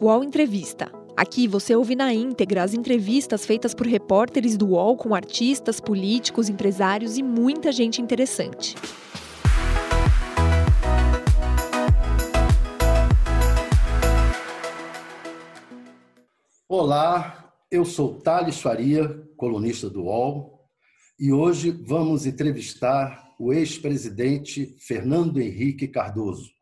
UOL Entrevista. Aqui você ouve na íntegra as entrevistas feitas por repórteres do UOL com artistas, políticos, empresários e muita gente interessante. Olá, eu sou Thales Faria, colunista do UOL, e hoje vamos entrevistar o ex-presidente Fernando Henrique Cardoso.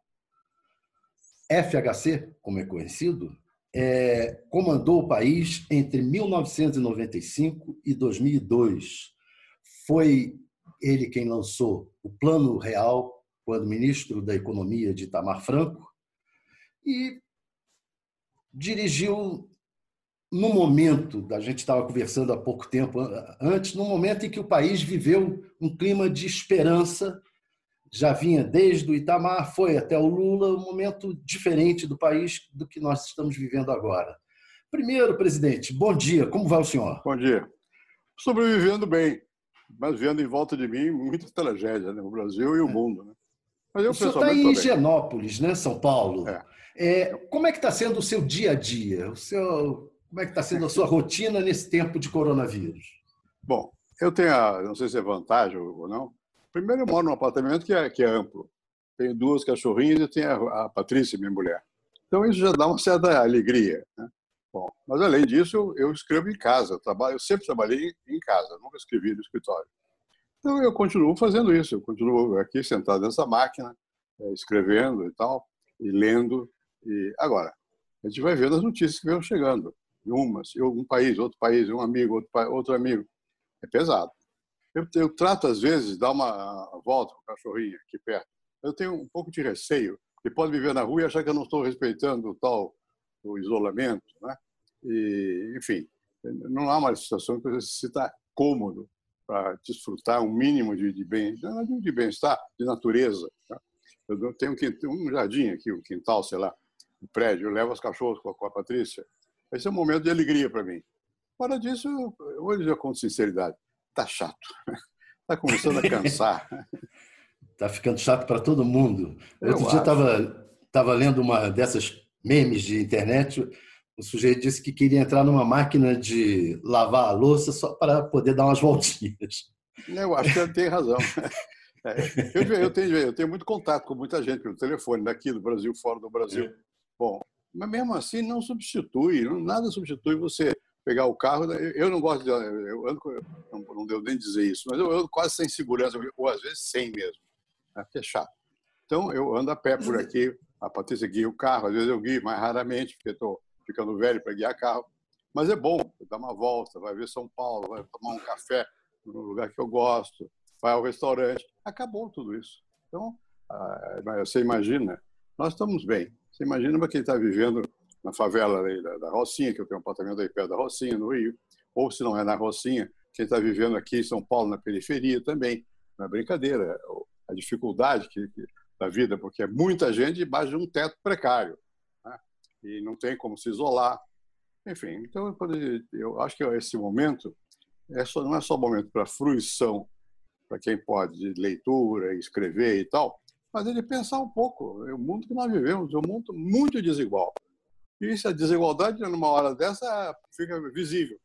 FHC, como é conhecido, é, comandou o país entre 1995 e 2002. Foi ele quem lançou o Plano Real quando ministro da Economia de Itamar Franco e dirigiu no momento, a gente estava conversando há pouco tempo antes, no momento em que o país viveu um clima de esperança já vinha desde o Itamar, foi até o Lula, um momento diferente do país do que nós estamos vivendo agora. Primeiro, presidente, bom dia, como vai o senhor? Bom dia. Sobrevivendo bem, mas vendo em volta de mim muita tragédia, né? o Brasil e o é. mundo. Né? Mas eu, o senhor está em Higienópolis, né, São Paulo. É. É, como é que está sendo o seu dia a dia? O seu, como é que está sendo a sua rotina nesse tempo de coronavírus? Bom, eu tenho, a, não sei se é vantagem ou não, Primeiro, eu moro num apartamento que é, que é amplo. Tenho duas cachorrinhas e tenho a, a Patrícia, minha mulher. Então, isso já dá uma certa alegria. Né? Bom, mas, além disso, eu, eu escrevo em casa. Eu, trabalho, eu sempre trabalhei em casa, nunca escrevi no escritório. Então, eu continuo fazendo isso. Eu continuo aqui sentado nessa máquina, é, escrevendo e tal, e lendo. E Agora, a gente vai vendo as notícias que vão chegando. Umas, um país, outro país, um amigo, outro, outro amigo. É pesado. Eu, eu trato, às vezes, dar uma volta com o cachorrinho aqui perto. Eu tenho um pouco de receio, que pode viver na rua e achar que eu não estou respeitando o tal o isolamento. Né? E, enfim, não há uma situação que você está cômodo para desfrutar um mínimo de, de bem, de bem-estar, de natureza. Né? Eu tenho um, jardim aqui, um quintal, sei lá, um prédio, eu levo os cachorros com a, com a Patrícia. Esse é um momento de alegria para mim. Fora disso, eu vou dizer com sinceridade, tá chato. Tá começando a cansar. tá ficando chato para todo mundo. Outro Eu dia estava tava lendo uma dessas memes de internet. O sujeito disse que queria entrar numa máquina de lavar a louça só para poder dar umas voltinhas. Eu acho que ele tem razão. É, eu, eu, tenho, eu tenho muito contato com muita gente pelo telefone, daqui do Brasil, fora do Brasil. É. Bom, mas mesmo assim não substitui, nada substitui você pegar o carro. Né, eu não gosto de. Eu ando, não, não deu nem dizer isso, mas eu ando quase sem segurança, ou às vezes sem mesmo. Né, é chato. Então, eu ando a pé por aqui. A Patrícia guia o carro, às vezes eu guio mais raramente, porque estou ficando velho para guiar carro. Mas é bom, dar uma volta, vai ver São Paulo, vai tomar um café no lugar que eu gosto, vai ao restaurante. Acabou tudo isso. Então, ah, você imagina, nós estamos bem. Você imagina para quem está vivendo na favela da, da Rocinha, que eu tenho um apartamento aí perto da Rocinha, no Rio, ou se não é na Rocinha, quem está vivendo aqui em São Paulo, na periferia também. Não é brincadeira. A dificuldade que, que, da vida, porque é muita gente debaixo de um teto precário. Né? E não tem como se isolar. Enfim, então eu acho que esse momento é só, não é só momento para fruição, para quem pode, de leitura, escrever e tal, mas ele pensar um pouco. É o mundo que nós vivemos é um mundo muito desigual. E a desigualdade, numa hora dessa, fica visível.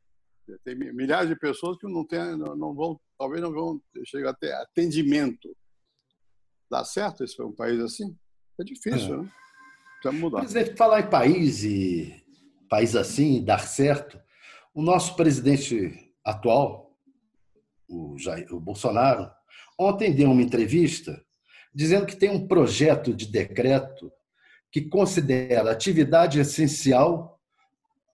Tem milhares de pessoas que não, tem, não vão, talvez não vão chegar a ter atendimento. Dá certo esse um país assim? É difícil, é. né? Precisa mudar. Presidente, falar em país e país assim, dar certo, o nosso presidente atual, o, Jair, o Bolsonaro, ontem deu uma entrevista dizendo que tem um projeto de decreto que considera atividade essencial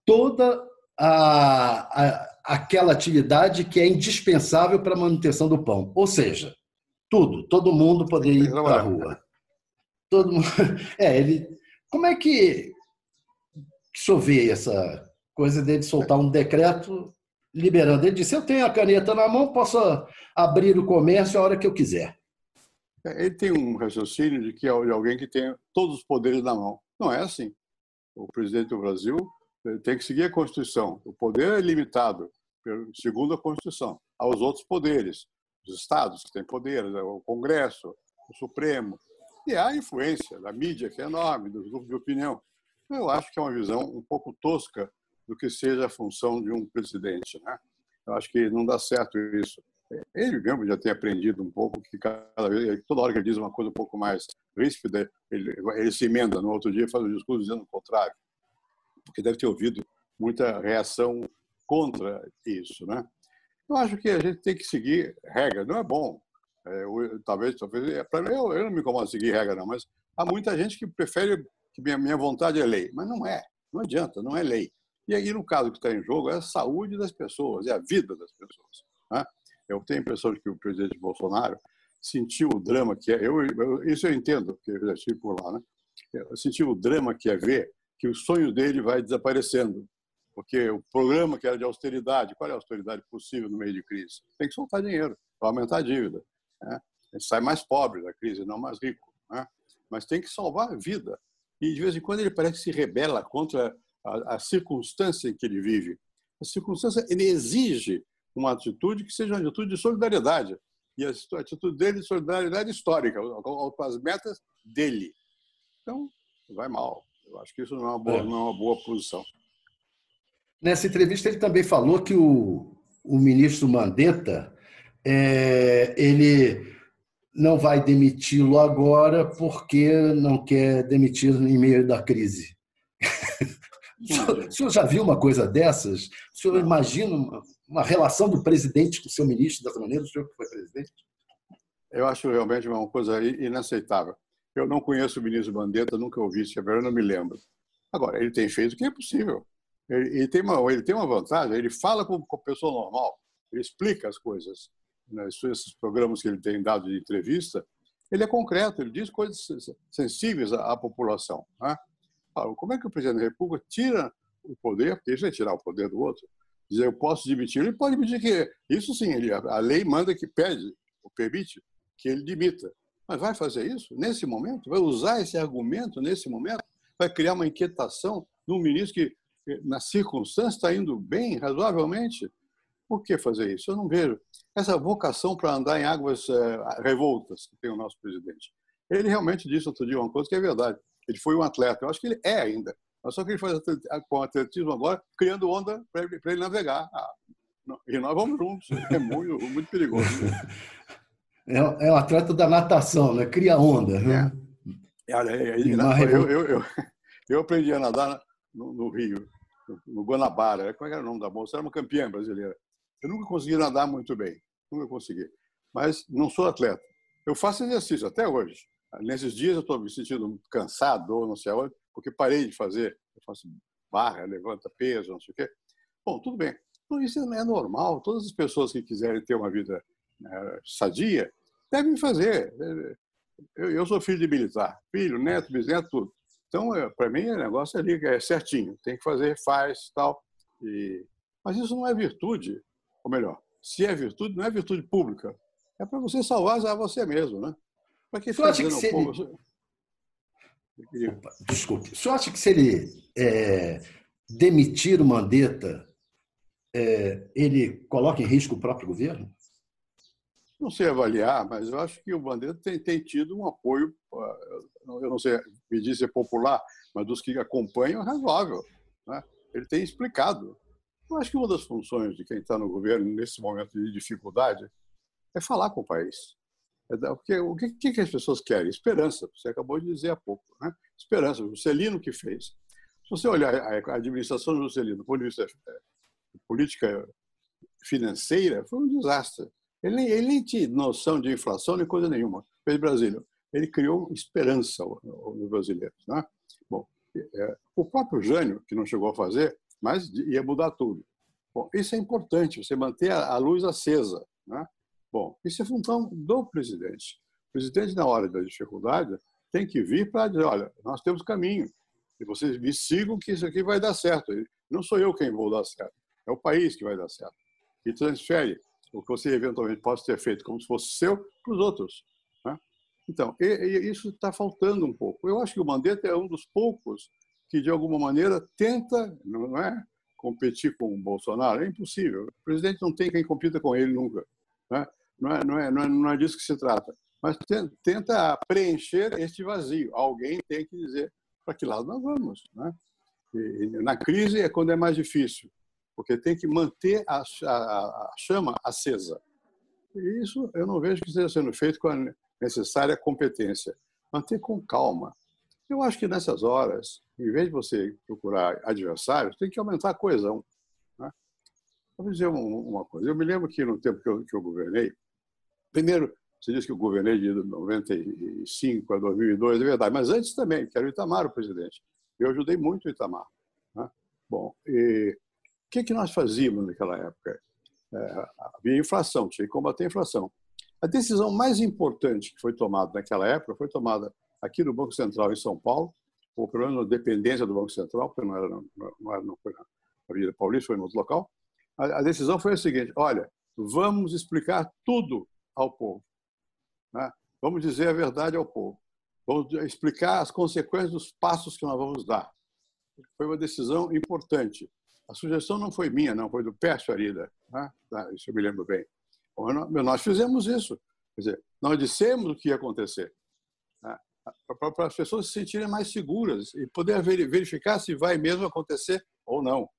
toda a, a, aquela atividade que é indispensável para a manutenção do pão. Ou seja, tudo, todo mundo poder ir para a rua. Todo mundo, é, ele, como é que chover essa coisa dele soltar um decreto liberando? Ele disse: Eu tenho a caneta na mão, posso abrir o comércio a hora que eu quiser. É, ele tem um raciocínio de que é alguém que tem todos os poderes na mão. Não é assim. O presidente do Brasil eh, tem que seguir a Constituição. O poder é limitado, segundo a Constituição, aos outros poderes. Os estados que têm poderes, o Congresso, o Supremo. E há a influência da mídia, que é enorme, dos grupos de opinião. Eu acho que é uma visão um pouco tosca do que seja a função de um presidente. Né? Eu acho que não dá certo isso. Ele mesmo já tem aprendido um pouco que cada vez, toda hora que ele diz uma coisa um pouco mais ríspida, ele, ele se emenda no outro dia faz um discurso dizendo o contrário, porque deve ter ouvido muita reação contra isso, né? Eu acho que a gente tem que seguir regra. Não é bom. É, eu, talvez, talvez é, para eu, eu não me incomodo seguir regra não, mas há muita gente que prefere que minha, minha vontade é lei, mas não é. Não adianta, não é lei. E aí, no caso que está em jogo, é a saúde das pessoas, é a vida das pessoas. Né? Eu tenho a impressão de que o presidente Bolsonaro sentiu o drama que é. Eu, eu, isso eu entendo, porque eu já estive por lá. Né? Eu senti o drama que é ver que o sonho dele vai desaparecendo. Porque o programa que era de austeridade, qual é a austeridade possível no meio de crise? Tem que soltar dinheiro para aumentar a dívida. Né? A gente sai mais pobre da crise, não mais rico. Né? Mas tem que salvar a vida. E de vez em quando ele parece que se rebela contra a, a circunstância em que ele vive. A circunstância ele exige uma atitude que seja uma atitude de solidariedade. E a atitude dele de solidariedade histórica, com as metas dele. Então, vai mal. Eu acho que isso não é uma boa, é. não é uma boa posição. Nessa entrevista, ele também falou que o, o ministro Mandetta é, ele não vai demiti-lo agora porque não quer demitir em meio da crise. O senhor, o senhor, já viu uma coisa dessas? O senhor imagina uma, uma, relação do presidente com o seu ministro dessa maneira, o senhor que foi presidente? Eu acho realmente uma coisa inaceitável. Eu não conheço o ministro Bandetta, nunca ouvi isso, eu não me lembro. Agora, ele tem feito o que é possível. Ele, ele, tem, uma, ele tem uma vantagem, ele fala com, com pessoa normal, ele explica as coisas. Nesses né, programas que ele tem dado de entrevista, ele é concreto, ele diz coisas sensíveis à, à população. Né? como é que o presidente da República tira o poder, porque isso é tirar o poder do outro, dizer eu posso demitir, ele pode demitir que isso sim, ele, a lei manda que pede, ou permite que ele dimita. Mas vai fazer isso nesse momento? Vai usar esse argumento nesse momento? Vai criar uma inquietação num ministro que, na circunstância, está indo bem, razoavelmente? Por que fazer isso? Eu não vejo. Essa vocação para andar em águas é, revoltas que tem o nosso presidente. Ele realmente disse outro dia uma coisa que é verdade. Ele foi um atleta. Eu acho que ele é ainda. Mas só que ele faz com atletismo agora, criando onda para ele, ele, navegar. Ah, e nós vamos juntos. É muito, muito perigoso. É, é um atleta da natação, né? Cria onda. Né? É. Eu, eu, eu, eu, aprendi a nadar no, no Rio, no Guanabara. Como é era o nome da moça? Era uma campeã brasileira. Eu nunca consegui nadar muito bem. Nunca consegui. Mas não sou atleta. Eu faço exercício até hoje. Nesses dias eu estou me sentindo cansado, não sei aonde, porque parei de fazer. Eu faço barra, levanta peso, não sei o quê. Bom, tudo bem. Então, isso é normal. Todas as pessoas que quiserem ter uma vida né, sadia devem fazer. Eu, eu, sou filho de militar, filho, neto, bisneto, tudo. Então, é, para mim, o negócio ali é certinho. Tem que fazer, faz, tal. E... Mas isso não é virtude. Ou melhor, se é virtude, não é virtude pública. É para você salvar a você mesmo, né? Para que ficar dizendo se ele... Opa, desculpe. O senhor acha que se ele é, demitir o Mandetta, é, ele coloca em risco o próprio governo? Não sei avaliar, mas eu acho que o Mandetta tem, tem tido um apoio, ah, eu não sei me dizer popular, mas dos que acompanham, razoável. Né? Ele tem explicado. Eu acho que uma das funções de quem está no governo nesse momento de dificuldade é falar com o país. É porque o que, que as pessoas querem? Esperança. Você acabou de dizer há pouco. Né? Esperança. O Celino que fez. Se você olhar a administração do Juscelino do ponto de vista é, de política financeira, foi um desastre. Ele nem, ele nem tinha noção de inflação nem coisa nenhuma. Fez Brasília. Ele criou esperança nos brasileiros. Né? Bom, é, o próprio Jânio, que não chegou a fazer, mas ia mudar tudo. Bom, isso é importante, você manter a luz acesa. Né? Bom, isso é função do presidente. O presidente, na hora da dificuldade, tem que vir para dizer: olha, nós temos caminho, e vocês me sigam que isso aqui vai dar certo. Não sou eu quem vou dar certo, é o país que vai dar certo. E transfere o que você eventualmente possa ter feito como se fosse seu para os outros. Né? Então, e, e isso está faltando um pouco. Eu acho que o Mandetta é um dos poucos que, de alguma maneira, tenta, não é, competir com o Bolsonaro. É impossível. O presidente não tem quem compita com ele nunca. Né? Não, é, não, é, não, é, não é disso que se trata. Mas tenta preencher este vazio. Alguém tem que dizer para que lado nós vamos. Né? E, na crise é quando é mais difícil, porque tem que manter a, a, a chama acesa. E isso eu não vejo que esteja sendo feito com a necessária competência. Manter com calma. Eu acho que nessas horas, em vez de você procurar adversários, tem que aumentar a coesão. Vou dizer uma coisa. Eu me lembro que no tempo que eu, que eu governei, primeiro, você disse que eu governei de 95 a 2002, é verdade, mas antes também, que era o Itamar o presidente. Eu ajudei muito o Itamar. Né? Bom, e o que, que nós fazíamos naquela época? É, havia inflação, tinha que combater a inflação. A decisão mais importante que foi tomada naquela época foi tomada aqui no Banco Central em São Paulo, ou pelo menos na dependência do Banco Central, porque não, era, não, era, não foi na Avenida Paulista, foi em outro local. A, decisão foi a seguinte: olha, vamos explicar tudo ao povo. Né? Vamos dizer a verdade ao povo. Vamos explicar as consequências dos passos que nós vamos dar. Foi uma decisão importante. A sugestão não foi minha, não, foi do Pércio Arida. Né? Eu me lembro bem. Nós fizemos isso. Quer dizer, nós dissemos o que ia acontecer. Né? Para as pessoas se sentirem mais seguras e poder verificar se vai mesmo acontecer ou não.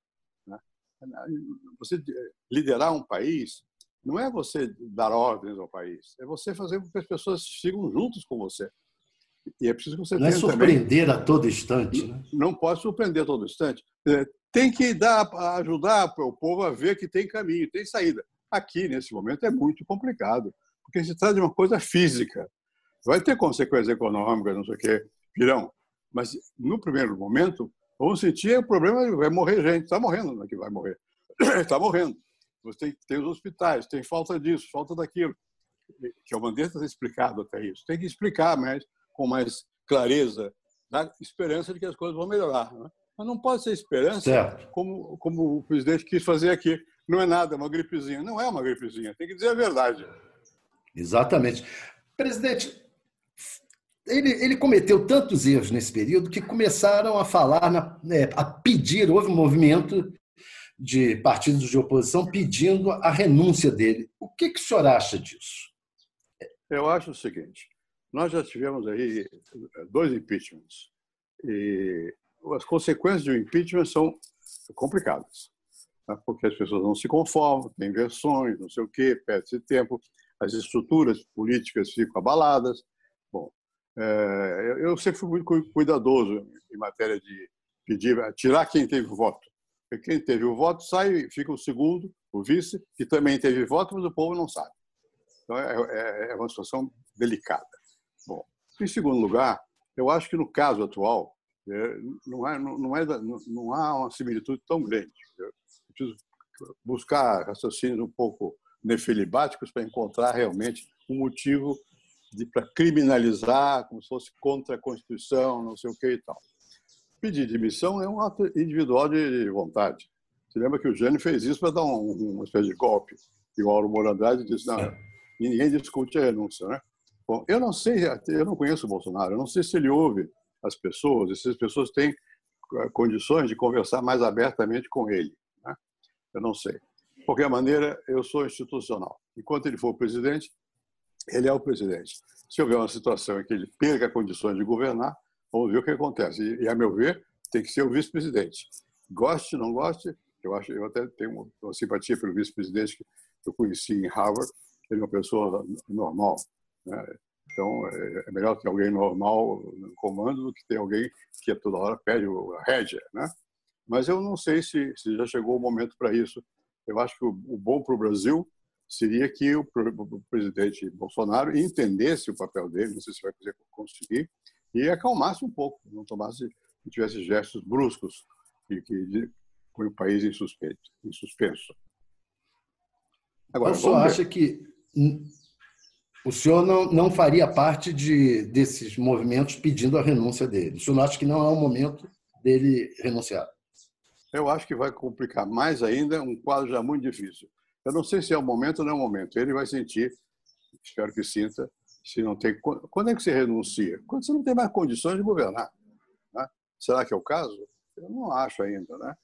Você liderar um país não é você dar ordens ao país, é você fazer com que as pessoas sigam juntos com você. E é preciso que você não é surpreender também, a todo instante. Né? Não pode surpreender a todo instante. É, tem que dar, ajudar o povo a ver que tem caminho, tem saída. Aqui, nesse momento, é muito complicado, porque se trata de uma coisa física. Vai ter consequências econômicas, não sei o quê, virão. Mas, no primeiro momento, vamos sentir o problema, vai morrer gente. Está morrendo, não é que vai morrer. Está morrendo. Você tem, tem os hospitais, tem falta disso, falta daquilo. Que a bandeira está explicado até isso. Tem que explicar mais, com mais clareza, dar esperança de que as coisas vão melhorar. Né? Mas não pode ser esperança como, como o presidente quis fazer aqui. Não é nada, é uma gripezinha. Não é uma gripezinha, tem que dizer a verdade. Exatamente. Presidente, ele, ele, cometeu tantos erros nesse período que começaram a falar, na, é, a pedir, houve um movimento de partidos de oposição pedindo a renúncia dele. O que, que o senhor acha disso? Eu acho o seguinte: nós já tivemos aí dois impeachments e as consequências de um impeachment são complicadas, né? porque as pessoas não se conformam, tem versões, não sei o quê, perde-se tempo, as estruturas políticas ficam abaladas. Bom, eu sempre fui muito cuidadoso em matéria de pedir, tirar quem teve voto. Quem teve o voto sai, fica o segundo, o vice, que também teve voto, mas o povo não sabe. Então é, é, é uma situação delicada. Bom, em segundo lugar, eu acho que no caso atual é, não, é, não, é, não há uma similitude tão grande. Eu preciso buscar raciocínios um pouco nefilibáticos para encontrar realmente um motivo para criminalizar, como se fosse contra a Constituição, não sei o que e tal. Pedir demissão é um ato individual de vontade. Você lembra que o Jânio fez isso para dar um, uma espécie de golpe. E o Auro Moura Andrade disse, não, ninguém discute a renúncia, né? Bom, eu não sei, eu não conheço o Bolsonaro, eu não sei se ele ouve as pessoas, e se as pessoas têm eh, condições de conversar mais abertamente com ele. Né? Eu não sei. De qualquer maneira, eu sou institucional. Enquanto ele for presidente, ele é o presidente. Se houver uma situação em que ele perca condições de governar, Vamos ver o que acontece. E, e a meu ver, tem que ser o vice-presidente. Goste, não goste, eu acho, eu até tenho uma, uma simpatia pelo vice-presidente que eu conheci em Harvard. Ele é uma pessoa normal. Né? Então, é, é melhor ter alguém normal no comando do que ter alguém que toda hora pede a rédea, né? Mas eu não sei se, se já chegou o momento para isso. Eu acho que o, o bom para o Brasil seria que o, o, presidente Bolsonaro entendesse o papel dele, não sei se vai conseguir, e acalmasse um pouco, não tomasse, não tivesse gestos bruscos que, que põe o país em, suspeito, em suspenso. Agora, o senhor acha que o senhor não, não faria parte de, desses movimentos pedindo a renúncia dele? O senhor não acha que não é o momento dele renunciar? Eu acho que vai complicar mais ainda um quadro já muito difícil. Eu não sei se é o momento ou não é o momento. Ele vai sentir, espero que sinta, se não tem. Quando é que você renuncia? Quando você não tem mais condições de governar. Né? Será que é o caso? Eu não acho ainda, né?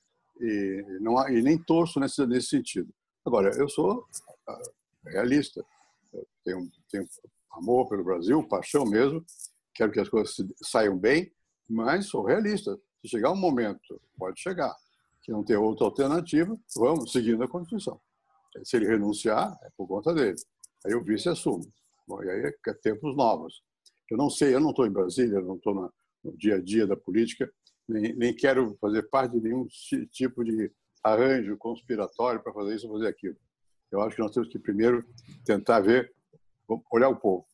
E, não, e nem torço nesse, nesse sentido. Agora, eu sou ah, realista. Eu tenho, tenho amor pelo Brasil, paixão mesmo. Quero que as coisas saiam bem. Mas sou realista. Se chegar um momento, pode chegar, que não tem outra alternativa, vamos seguindo a Constituição. Se ele renunciar, é por conta dele. Aí o vice assume. Bom, e aí é tempos novos. Eu não sei, eu não estou em Brasília, não estou no dia a dia da política, nem, nem quero fazer parte de nenhum tipo de arranjo conspiratório para fazer isso ou fazer aquilo. Eu acho que nós temos que primeiro tentar ver, olhar o povo.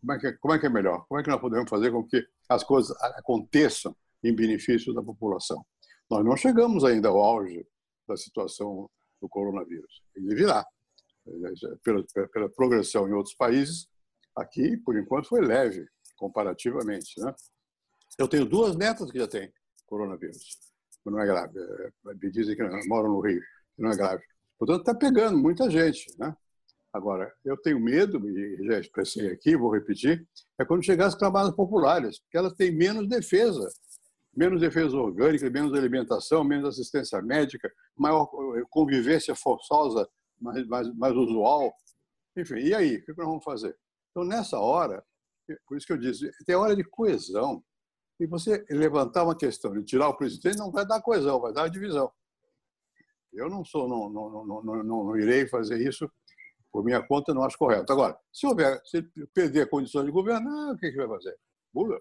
Como é, que, como é que é melhor? Como é que nós podemos fazer com que as coisas aconteçam em benefício da população? Nós não chegamos ainda ao auge da situação do coronavírus. Ele virá. Pela, pela progressão em outros países, aqui, por enquanto, foi leve, comparativamente. Né? Eu tenho duas netas que já têm coronavírus. Não é grave. É, me dizem que moram no Rio, que não é grave. Portanto, está pegando muita gente. Né? Agora, eu tenho medo, e já expressei aqui, vou repetir, é quando chegar as camadas populares, porque elas têm menos defesa. Menos defesa orgânica, menos alimentação, menos assistência médica, maior eh, convivência forçosa, mais, mais, mais usual. Enfim, e aí? O que nós vamos fazer? Então, nessa hora, por isso que eu disse, tem hora de coesão. E você levantar uma questão e tirar o presidente não vai dar coesão, vai dar divisão. Eu não sou, não, não, não, não, não irei fazer isso por minha conta, não acho correto. Agora, se houver, se perder a condição de governar, o que, que vai fazer? Muda.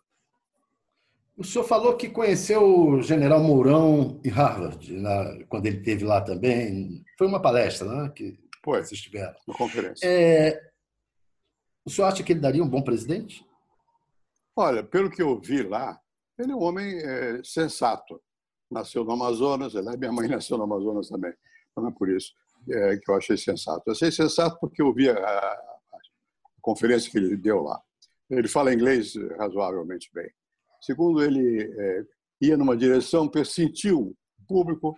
O senhor falou que conheceu o general Mourão em Harvard, na, quando ele esteve lá também. Foi uma palestra, né? Que Foi, vocês tiveram. Uma conferência. É, o senhor acha que ele daria um bom presidente? Olha, pelo que eu vi lá, ele é um homem é, sensato. Nasceu no Amazonas, ele, minha mãe nasceu no Amazonas também, não é por isso é, que eu achei sensato. Eu achei sensato porque eu vi a, a, conferência que ele deu lá. Ele fala inglês razoavelmente bem. Segundo, ele é, ia numa direção, sentiu o público,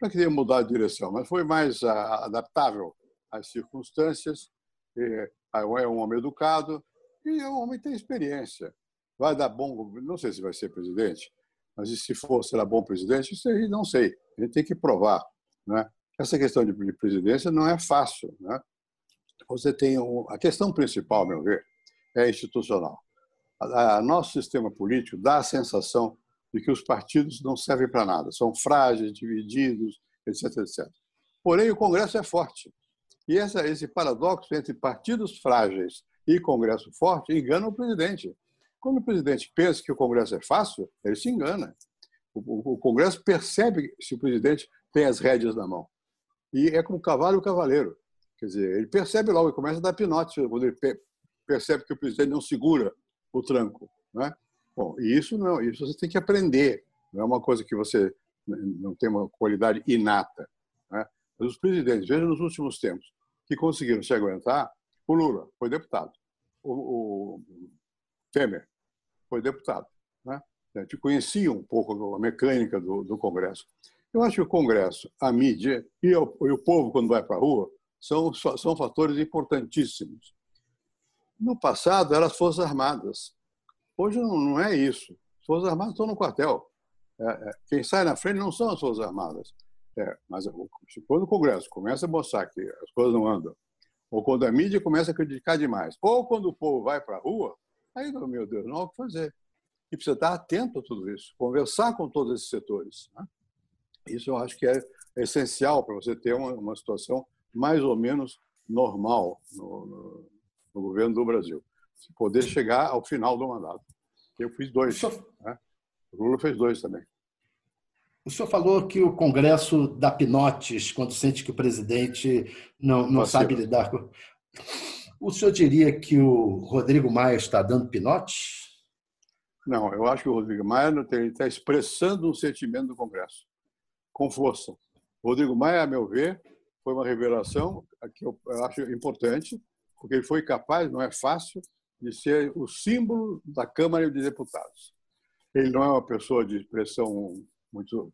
não queria mudar de direção, mas foi mais a, adaptável às circunstâncias. É, é um homem educado e é um homem que tem experiência. Vai dar bom, não sei se vai ser presidente, mas se for, será bom presidente? Isso aí não sei. A gente tem que provar. Né? Essa questão de presidência não é fácil. Né? Você tem um, a questão principal, meu ver, é institucional. A, a, nosso sistema político dá a sensação de que os partidos não servem para nada, são frágeis, divididos, etc, etc. Porém, o Congresso é forte. E essa, esse paradoxo entre partidos frágeis e Congresso forte engana o presidente. Quando o presidente pensa que o Congresso é fácil, ele se engana. O, o, Congresso percebe se o presidente tem as rédeas na mão. E é como cavalo e o cavaleiro. Quer dizer, ele percebe logo, ele começa a dar pinote quando ele percebe que o presidente não segura o tranco. Né? Bom, isso não, isso você tem que aprender. Não é uma coisa que você não tem uma qualidade inata. Né? Mas os presidentes, veja nos últimos tempos, que conseguiram se aguentar, o Lula foi deputado, o, o Temer foi deputado. Né? Gente conhecia um pouco a mecânica do, do Congresso. Eu acho que o Congresso, a mídia e o, e o povo, quando vai para a rua, são, são fatores importantíssimos. No passado, eram as Forças Armadas. Hoje não, é isso. As Forças Armadas estão no quartel. É, é, quem sai na frente não são as Forças Armadas. É, mas quando o Congresso começa a mostrar que as coisas não andam, ou quando a mídia começa a criticar demais, ou quando o povo vai para a rua, aí, meu Deus, não há o que fazer. E precisa estar atento a tudo isso, conversar com todos esses setores. Né? Isso eu acho que é essencial para você ter uma, uma, situação mais ou menos normal no, no, no, governo do Brasil. Poder chegar ao final do mandato. Eu fiz dois. O, senhor... né? o Lula fez dois também. O senhor falou que o Congresso dá pinotes quando sente que o presidente não, não sabe lidar com. O senhor diria que o Rodrigo Maia está dando pinotes? Não, eu acho que o Rodrigo Maia está expressando um sentimento do Congresso com força. O Rodrigo Maia, a meu ver, foi uma revelação que eu acho importante, porque ele foi capaz, não é fácil, de ser o símbolo da Câmara de Deputados. Ele não é uma pessoa de expressão muito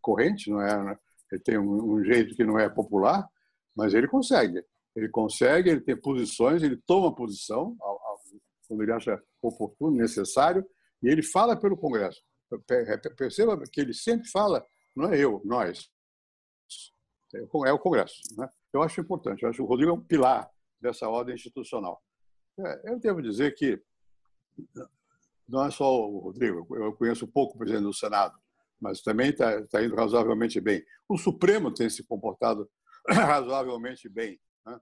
corrente, não é? Né? Ele tem um jeito que não é popular, mas ele consegue. Ele consegue, ele tem posições, ele toma posição quando ele acha oportuno, necessário, e ele fala pelo Congresso. Perceba que ele sempre fala não é eu, nós. É o Congresso. Né? Eu acho importante. Eu acho que o Rodrigo é um pilar dessa ordem institucional. É, eu devo dizer que não é só o Rodrigo, eu conheço pouco o presidente do Senado, mas também está tá indo razoavelmente bem. O Supremo tem se comportado razoavelmente bem. Né?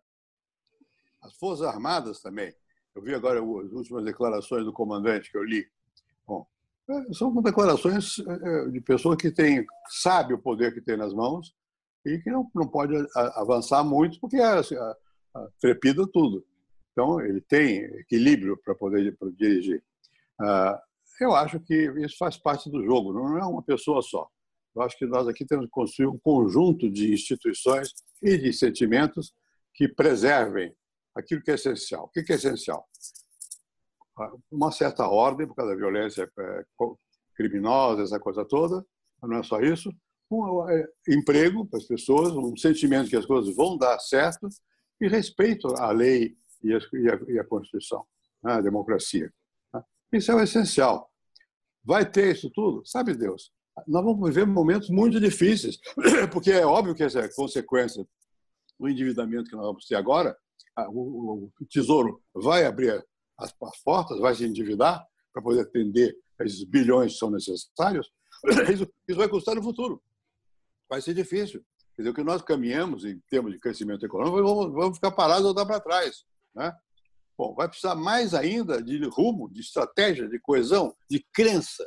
As Forças Armadas também. Eu vi agora as últimas declarações do comandante que eu li. Bom, é, são declarações é, de pessoa que tem, sabe o poder que tem nas mãos e que não, não pode avançar muito porque a, a, a, trepida tudo. Então, ele tem equilíbrio para poder dirigir. Ah, eu acho que isso faz parte do jogo, não é uma pessoa só. Eu acho que nós aqui temos que construir um conjunto de instituições e de sentimentos que preservem aquilo que é essencial. O que é essencial? Uma certa ordem, por causa da violência é, criminosa, essa coisa toda, mas não é só isso. Um é, emprego para as pessoas, um sentimento que as coisas vão dar certo e respeito à lei e à, Constituição, né, a democracia. Né. Isso é o essencial. Vai ter isso tudo? Sabe Deus. Nós vamos viver momentos muito difíceis, porque é óbvio que essa consequência do endividamento que nós vamos ter agora, o Tesouro vai abrir as portas, vai se endividar para poder atender esses bilhões que são necessários, isso, vai custar no futuro. Vai ser difícil. Quer dizer, o que nós caminhamos em termos de crescimento econômico, vamos, vamos ficar parados ou dar para trás. Né? Bom, vai precisar mais ainda de rumo, de estratégia, de coesão, de crença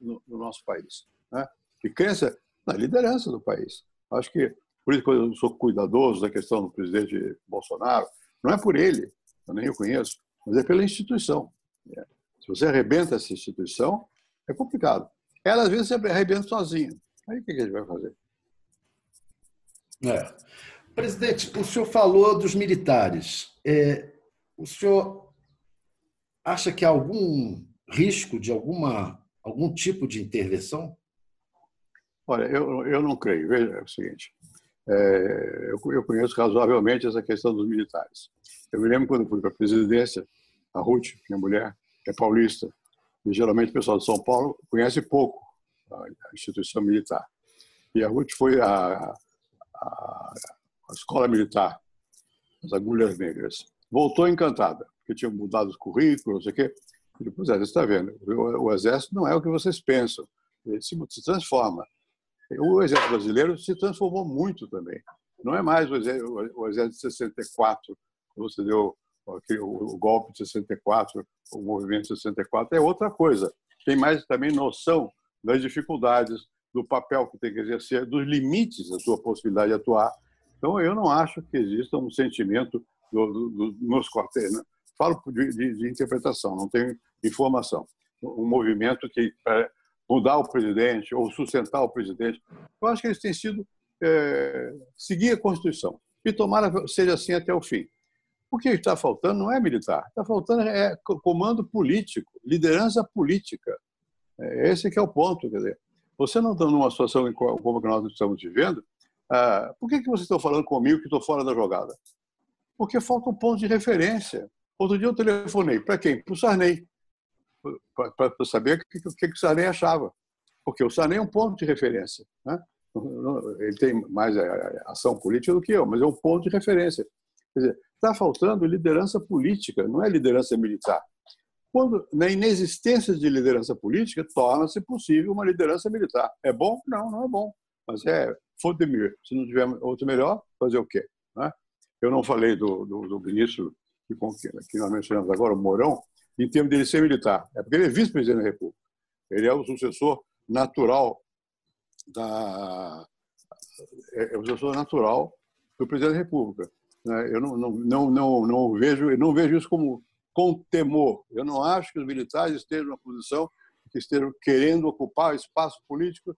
no, no nosso país. Né? De crença na liderança do país. Acho que, por isso que eu sou cuidadoso da questão do presidente Bolsonaro, não é por ele, eu nem o conheço, mas é pela instituição. Se você arrebenta essa instituição, é complicado. Ela, às vezes, se arrebenta sozinha. Aí o que a gente vai fazer? É. Presidente, o senhor falou dos militares. É, o senhor acha que há algum risco de alguma, algum tipo de intervenção? Olha, eu, eu não creio. Veja é o seguinte: é, eu, eu, conheço razoavelmente essa questão dos militares. Eu me lembro quando fui para a presidência, a Ruth, minha mulher, é paulista, e geralmente o pessoal de São Paulo conhece pouco a instituição militar. E a Ruth foi à, escola militar, as agulhas negras. Voltou encantada, porque tinham mudado os currículos, não sei o quê. E depois, você está vendo, o exército não é o que vocês pensam, ele se, se transforma. O exército brasileiro se transformou muito também. Não é mais o exército, o exército de 64, você deu o golpe de 64, o movimento de 64, é outra coisa. Tem mais também noção das dificuldades, do papel que tem que exercer, dos limites da sua possibilidade de atuar. Então, eu não acho que exista um sentimento do, do, do, nos quartéis. Né? Falo de, de, de, interpretação, não tenho informação. Um movimento que mudar o presidente ou sustentar o presidente. Eu acho que eles têm sido é, seguir a Constituição e tomara seja assim até o fim. O que está faltando não é militar, está faltando é comando político, liderança política. É, esse que é o ponto, quer dizer. Você não está numa situação como que nós estamos vivendo, ah, por que, que vocês estão falando comigo que estou fora da jogada? Porque falta um ponto de referência. Outro dia eu telefonei. Para quem? Para o Sarney para saber o que, que, que o Sarney achava. Porque o Sarney é um ponto de referência. Né? Ele tem mais ação política do que eu, mas é um ponto de referência. Quer dizer, está faltando liderança política, não é liderança militar. Quando, na inexistência de liderança política, torna-se possível uma liderança militar. É bom? Não, não é bom. Mas é de mieux. Se não tiver outro melhor, fazer o quê? Né? Eu não falei do, do, do ministro que, que nós mencionamos agora, o Mourão, em termos dele ser militar. É porque ele é vice-presidente da República. Ele é o sucessor natural da é, é o sucessor natural do presidente da República. Né? Eu não, não, não, não, não vejo não vejo isso como com temor. Eu não acho que os militares estejam na posição que estejam querendo ocupar espaço político.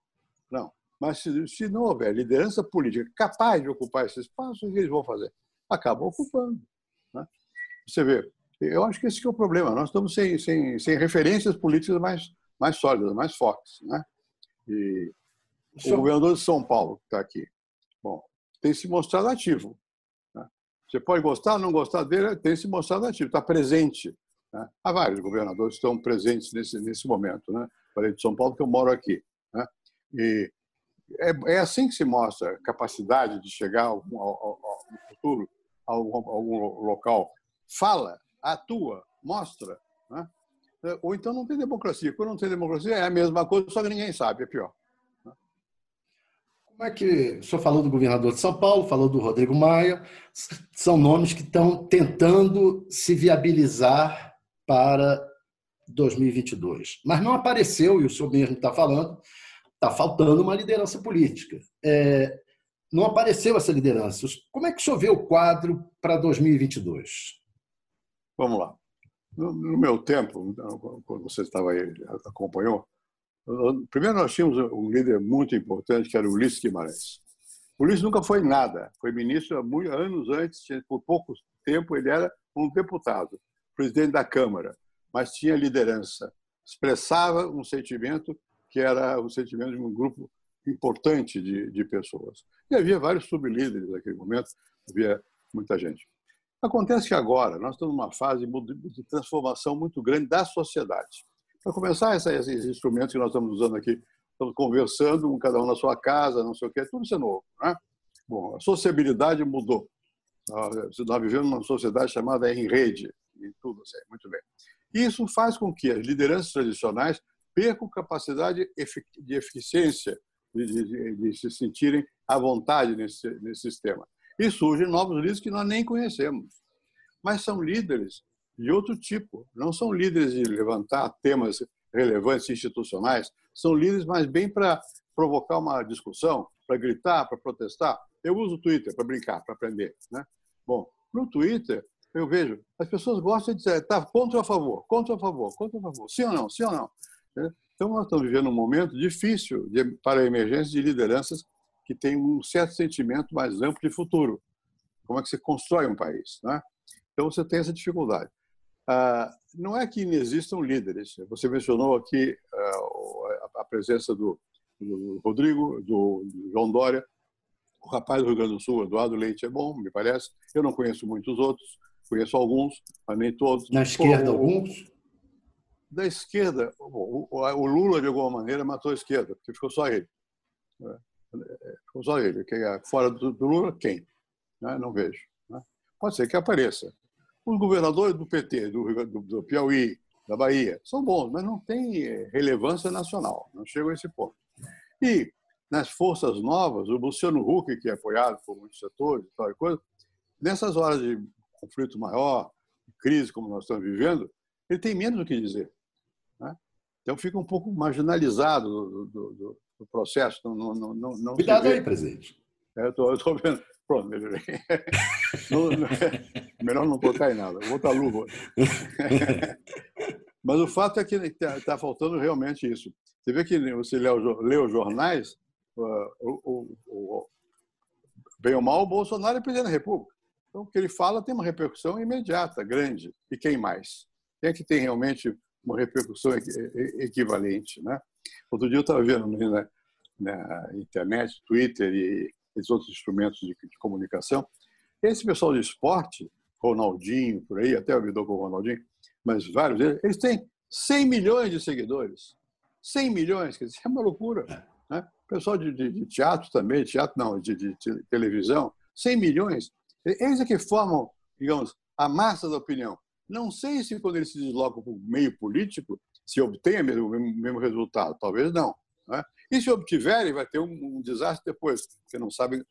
Não. Mas se, se não houver liderança política capaz de ocupar esse espaço, o que eles vão fazer? Acabam ocupando. Né? Você vê, eu acho que esse que é o problema. Nós estamos sem, sem, sem referências políticas mais, mais sólidas, mais fortes. Né? E o governador de São Paulo, que está aqui, bom, tem se mostrado ativo. Você pode gostar ou não gostar dele, tem se mostrado ativo, está presente. Né? Há vários governadores que estão presentes nesse, nesse momento. Né? Falei de São Paulo, que eu moro aqui. Né? E é, é assim que se mostra capacidade de chegar ao, ao, ao futuro, a algum, algum local. Fala atua, mostra. Né? Ou então não tem democracia. Quando não tem democracia, é a mesma coisa, só que ninguém sabe, é pior. Como é que o senhor falou do governador de São Paulo, falou do Rodrigo Maia, são nomes que estão tentando se viabilizar para 2022. Mas não apareceu, e o senhor mesmo está falando, está faltando uma liderança política. É, não apareceu essa liderança. Como é que o senhor vê o quadro para 2022? Vamos lá. No, no meu tempo, quando você estava aí, acompanhou, primeiro nós tínhamos um líder muito importante, que era Ulisses Guimarães. Ulisses nunca foi nada, foi ministro há muitos anos antes, por pouco tempo ele era um deputado, presidente da Câmara, mas tinha liderança, expressava um sentimento que era o sentimento de um grupo importante de, de pessoas. E havia vários sublíderes naquele momento, havia muita gente. Acontece que agora nós estamos numa fase de transformação muito grande da sociedade. Para começar, esses instrumentos que nós estamos usando aqui, estamos conversando, um cada um na sua casa, não sei o quê, tudo isso é novo. Né? Bom, a sociabilidade mudou. Nós vivemos numa sociedade chamada em rede, e tudo assim, muito bem. Isso faz com que as lideranças tradicionais percam capacidade de eficiência, de, de, de se sentirem à vontade nesse, nesse sistema. E surgem novos líderes que nós nem conhecemos. Mas são líderes de outro tipo. Não são líderes de levantar temas relevantes institucionais, são líderes mais bem para provocar uma discussão, para gritar, para protestar. Eu uso o Twitter para brincar, para aprender. Né? Bom, no Twitter, eu vejo, as pessoas gostam de dizer, tá, contra ou a favor, contra ou a favor, contra ou a favor, sim ou não, sim ou não. Então, nós estamos vivendo um momento difícil de, para a emergência de lideranças que têm um certo sentimento mais amplo de futuro. Como é que você constrói um país? Né? Então, você tem essa dificuldade. Ah, não é que inexistam líderes. Você mencionou aqui ah, a presença do, do Rodrigo, do, João Dória, o rapaz do Rio Grande do Sul, Eduardo Leite, é bom, me parece. Eu não conheço muitos outros, conheço alguns, mas nem todos. Na esquerda, Pô, alguns? Da esquerda, o, o, Lula, de alguma maneira, matou a esquerda, porque ficou só ele. É, ficou só ele. É fora do, do Lula, quem? Né, não vejo. Né. Pode ser que apareça. Os governadores do PT, do, do, do Piauí, da Bahia, são bons, mas não têm eh, relevância nacional, não chegam a esse ponto. E nas forças novas, o Luciano Huck, que é apoiado por muitos setores, tal e coisa, nessas horas de conflito maior, crise como nós estamos vivendo, ele tem menos o que dizer. Né? Então fica um pouco marginalizado do, do, do, do processo. Não, não, não, não Cuidado aí, presidente. É, eu estou vendo. Pronto, não, não, melhor não tocar em nada, vou botar luva. Mas o fato é que está tá faltando realmente isso. Você vê que você lê, lê os jornais, o, o, o, bem ou mal, o Bolsonaro é presidente da República. Então, o que ele fala tem uma repercussão imediata, grande. E quem mais? Quem é que tem realmente uma repercussão equivalente? Né? Outro dia eu estava vendo na, na, internet, Twitter e esses outros instrumentos de, de, comunicação, esse pessoal de esporte, Ronaldinho, por aí, até o com o Ronaldinho, mas vários deles, eles têm 100 milhões de seguidores. 100 milhões, quer dizer, é uma loucura. É. Né? Pessoal de, de, de, teatro também, teatro não, de, de, televisão, 100 milhões. Eles é que formam, digamos, a massa da opinião. Não sei se quando eles se deslocam para o meio político, se obtém o mesmo, mesmo resultado. Talvez não. Né? E se obtiverem, vai ter um, um, desastre depois, porque não sabem o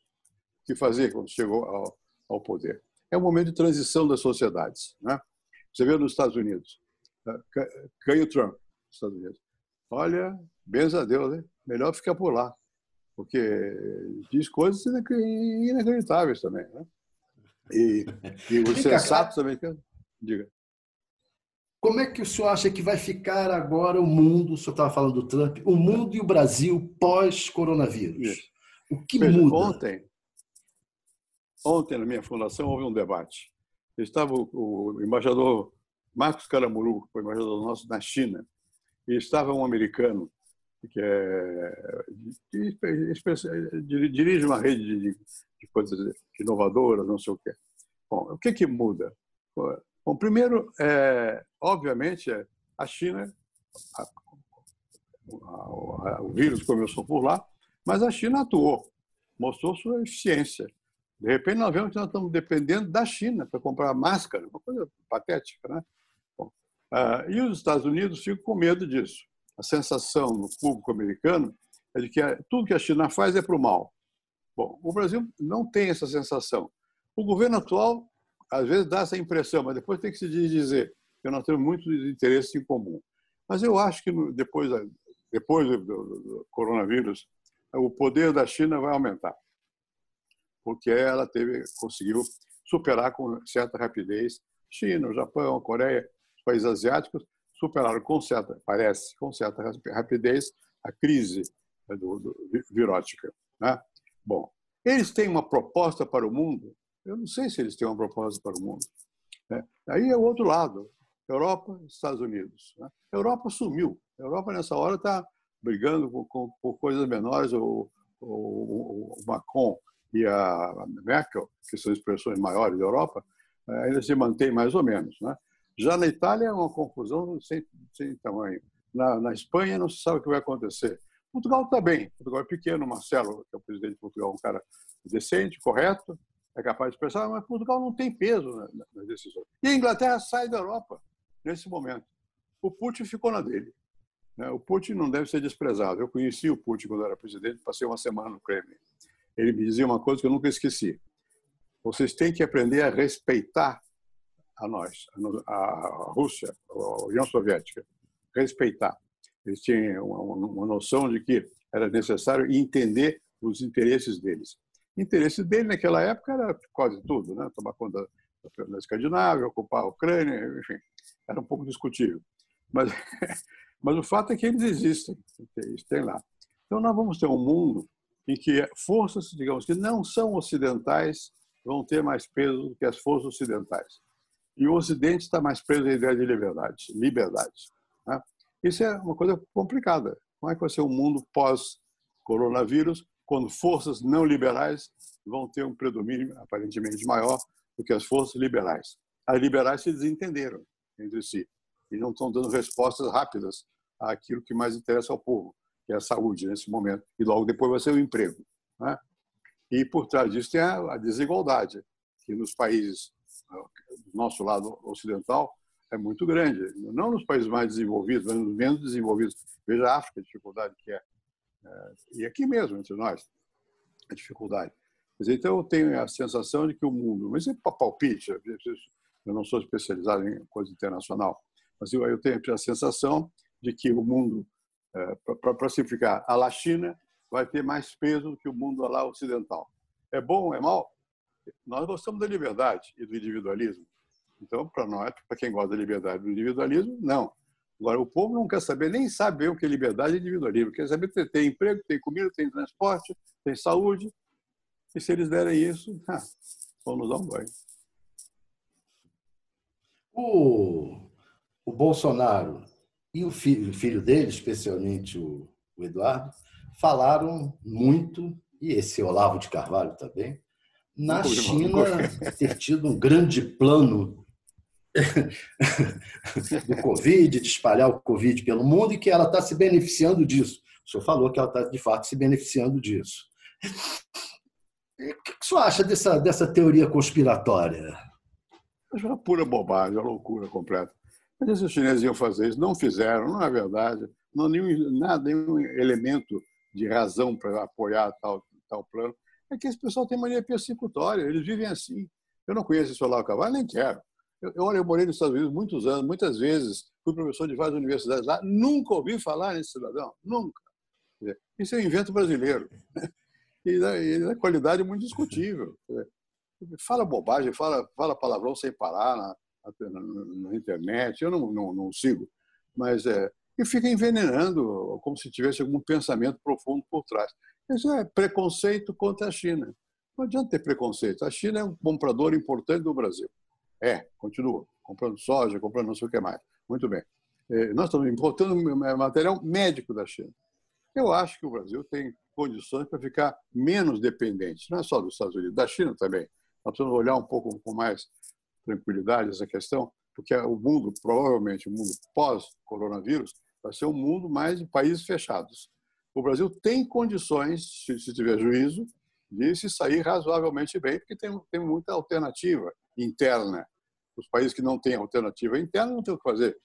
que fazer quando chegou ao, ao poder. É um momento de transição das sociedades. Né? Você vê nos Estados Unidos, ganha o Trump nos Estados Unidos. Olha, benza a Deus, hein? melhor ficar por lá, porque diz coisas inacreditáveis também. Né? E, e o sensato também. Diga. Como é que o senhor acha que vai ficar agora o mundo? O senhor estava falando do Trump, o mundo e o Brasil pós-coronavírus. O que Veja, muda? Ontem, ontem, na minha fundação, houve um debate. Estava o, o embaixador Marcos Caramuru, o embaixador nosso na China, e estava um americano que é, dirige uma rede de, de coisas inovadoras, não sei o quê. Bom, o que, que muda? Bom, primeiro, é, obviamente, a China, a, a, a, o vírus começou por lá, mas a China atuou, mostrou sua eficiência. De repente, nós vemos que nós estamos dependendo da China para comprar máscara, uma coisa patética, né? Bom, Ah, e os Estados Unidos ficam com medo disso. A sensação no público americano é de que tudo que a China faz é para o mal. Bom, o Brasil não tem essa sensação. O governo atual, às vezes, dá essa impressão, mas depois tem que se dizer que nós temos muitos interesses em comum. Mas eu acho que depois, depois do, coronavírus, o poder da China vai aumentar, porque ela teve, conseguiu superar com certa rapidez China, Japão, Coreia, os países asiáticos superaram com certa, parece, com certa rapidez a crise né, do, do, virótica. Né? Bom, eles têm uma proposta para o mundo? Eu não sei se eles têm uma proposta para o mundo. Né? Aí é o outro lado. Europa, Estados Unidos. Né? A Europa sumiu. A Europa, nessa hora, está brigando por, por, por, coisas menores. O, o, o, Macron e a Merkel, que são expressões maiores da Europa, eh, ainda se mantém mais ou menos. Né? Já na Itália é uma confusão sem, sem tamanho. Na, na Espanha não se sabe o que vai acontecer. Portugal está bem. Portugal é pequeno. Marcelo, que é o presidente de Portugal, é um cara decente, correto, é capaz de expressar, mas Portugal não tem peso nas decisões. E a Inglaterra sai da Europa nesse momento. O Putin ficou na dele. Né? O Putin não deve ser desprezado. Eu conheci o Putin quando era presidente, passei uma semana no Kremlin. Ele me dizia uma coisa que eu nunca esqueci. Vocês têm que aprender a respeitar a nós, a Rússia, a União Soviética. Respeitar. Eles tinham uma noção de que era necessário entender os interesses deles. Interesse dele naquela época era quase tudo, né? tomar conta da Escandinávia, ocupar a Ucrânia, enfim era um pouco discutível. Mas, mas o fato é que eles existem, eles têm lá. Então, nós vamos ter um mundo em que forças, digamos, que não são ocidentais vão ter mais peso do que as forças ocidentais. E o Ocidente está mais preso à ideia de liberdade. liberdade né? Isso é uma coisa complicada. Como é que vai ser um mundo pós-coronavírus, quando forças não liberais vão ter um predomínio aparentemente maior do que as forças liberais? As liberais se desentenderam entre si e não estão dando respostas rápidas àquilo que mais interessa ao povo, que é a saúde nesse momento, e logo depois vai ser o emprego. Né? E por trás disso tem a desigualdade, que nos países do nosso lado ocidental é muito grande. Não nos países mais desenvolvidos, mas nos menos desenvolvidos. Veja a África, a dificuldade que é. É e aqui mesmo, entre nós, a dificuldade. Então, eu tenho a sensação de que o mundo, mas é palpite, eu não sou especializado em coisa internacional, mas eu, eu tenho a sensação de que o mundo, é, para simplificar, a la China vai ter mais peso do que o mundo lá ocidental. É bom, é mal? Nós gostamos da liberdade e do individualismo. Então, para nós, para quem gosta da liberdade e do individualismo, não. Agora, o povo não quer saber, nem saber o que é liberdade e individualismo. Quer saber ter, ter emprego, tem comida, tem transporte, tem saúde. E se eles derem isso, ah, vamos dar um banho. O, o Bolsonaro e o filho, o filho dele, especialmente o, o Eduardo, falaram muito, e esse Olavo de Carvalho também, na China ter tido um grande plano do Covid, de espalhar o Covid pelo mundo e que ela está se beneficiando disso. O senhor falou que ela está, de fato, se beneficiando disso. O que o senhor acha dessa, dessa teoria conspiratória? Acho uma pura bobagem, uma loucura completa. Mas os chineses iam fazer isso, não fizeram, não é verdade. Não há nenhum, nada, nenhum elemento de razão para apoiar tal, tal plano. É que esse pessoal tem mania persecutória, eles vivem assim. Eu não conheço esse Olavo Carvalho, nem quero. Eu, eu, eu morei nos Estados Unidos muitos anos, muitas vezes, fui professor de várias universidades lá, nunca ouvi falar nesse cidadão, nunca. Isso é um invento brasileiro. E da, e da qualidade muito discutível fala bobagem, fala, fala palavrão sem parar na, na, na internet, eu não, não, não, sigo, mas é. E fica envenenando, como se tivesse algum pensamento profundo por trás. Isso é preconceito contra a China. Não adianta ter preconceito. A China é um comprador importante do Brasil. É, continua. Comprando soja, comprando não sei o que mais. Muito bem. É, nós estamos importando material médico da China. Eu acho que o Brasil tem condições para ficar menos dependente, não é só dos Estados Unidos, da China também. Nós precisamos olhar um pouco com mais tranquilidade essa questão, porque o mundo, provavelmente, o mundo pós-coronavírus, vai ser um mundo mais de países fechados. O Brasil tem condições, se tiver juízo, de se sair razoavelmente bem, porque tem, tem muita alternativa interna. Os países que não têm alternativa interna não têm o que fazer.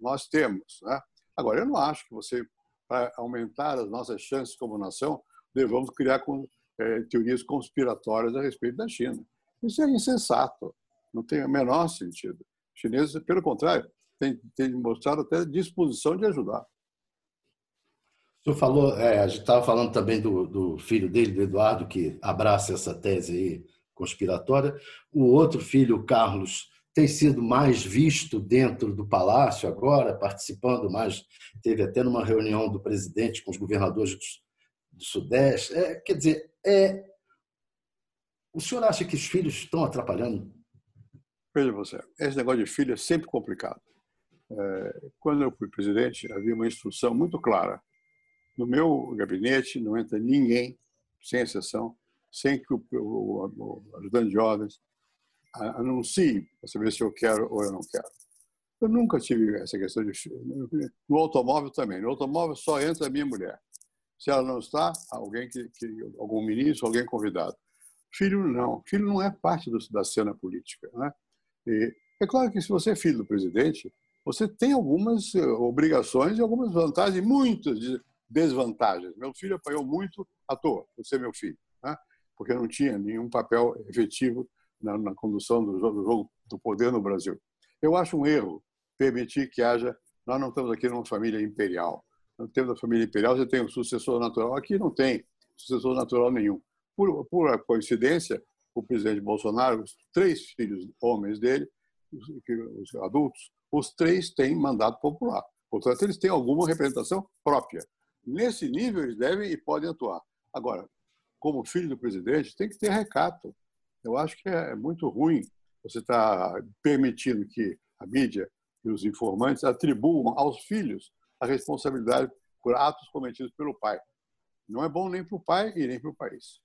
nós temos. Né? Agora, eu não acho que você, para aumentar as nossas chances como nação, devamos criar com, é, teorias conspiratórias a respeito da China. Isso é insensato, não tem o menor sentido. Os chineses, pelo contrário, têm, têm mostrado até disposição de ajudar. O senhor falou, é, a gente estava falando também do, do, filho dele, do Eduardo, que abraça essa tese aí conspiratória. O outro filho, o Carlos, tem sido mais visto dentro do palácio agora, participando mais. Teve até numa reunião do presidente com os governadores do, Sudeste. É, quer dizer, é, o senhor acha que os filhos estão atrapalhando? Veja você, esse negócio de filho é sempre complicado. É, quando eu fui presidente, havia uma instrução muito clara no meu gabinete não entra ninguém, sem exceção, sem que o, o, o ajudante de ordens anuncie para saber se eu quero ou eu não quero. Eu nunca tive essa questão de. No automóvel também. No automóvel só entra a minha mulher. Se ela não está, alguém que, que algum ministro, alguém convidado. Filho não. Filho não é parte do, da cena política. Né? E é claro que se você é filho do presidente, você tem algumas eh, obrigações e algumas vantagens, muitas desvantagens. Meu filho apanhou muito à toa, por ser meu filho, né? porque não tinha nenhum papel efetivo na, na condução do jogo, do jogo do poder no Brasil. Eu acho um erro permitir que haja. Nós não estamos aqui numa família imperial. Não temos a família imperial, você tem um sucessor natural. Aqui não tem sucessor natural nenhum. Por, por coincidência, o presidente Bolsonaro, os três filhos homens dele, os, os adultos, os três têm mandato popular. Portanto, eles têm alguma representação própria. Nesse nível, eles devem e podem atuar. Agora, como filho do presidente, tem que ter recato. Eu acho que é muito ruim você estar tá permitindo que a mídia e os informantes atribuam aos filhos a responsabilidade por atos cometidos pelo pai. Não é bom nem para o pai e nem para o país.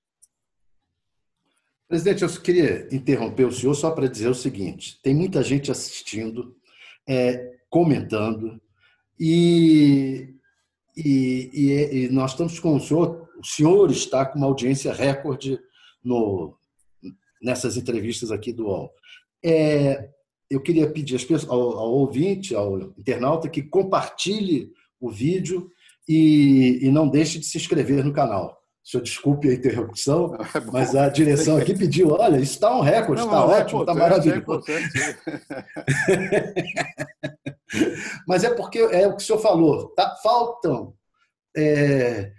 Presidente, eu queria interromper o senhor só para dizer o seguinte: tem muita gente assistindo, é, comentando, e e, e, e, nós estamos com o senhor, o senhor está com uma audiência recorde no, nessas entrevistas aqui do UOL. É, eu queria pedir ao, ao, ouvinte, ao internauta, que compartilhe o vídeo e, e não deixe de se inscrever no canal. O senhor desculpe a interrupção, é mas a direção aqui pediu: olha, isso está um recorde, está é ótimo, está maravilhoso. É Mas é porque é o que o senhor falou, tá, faltam é,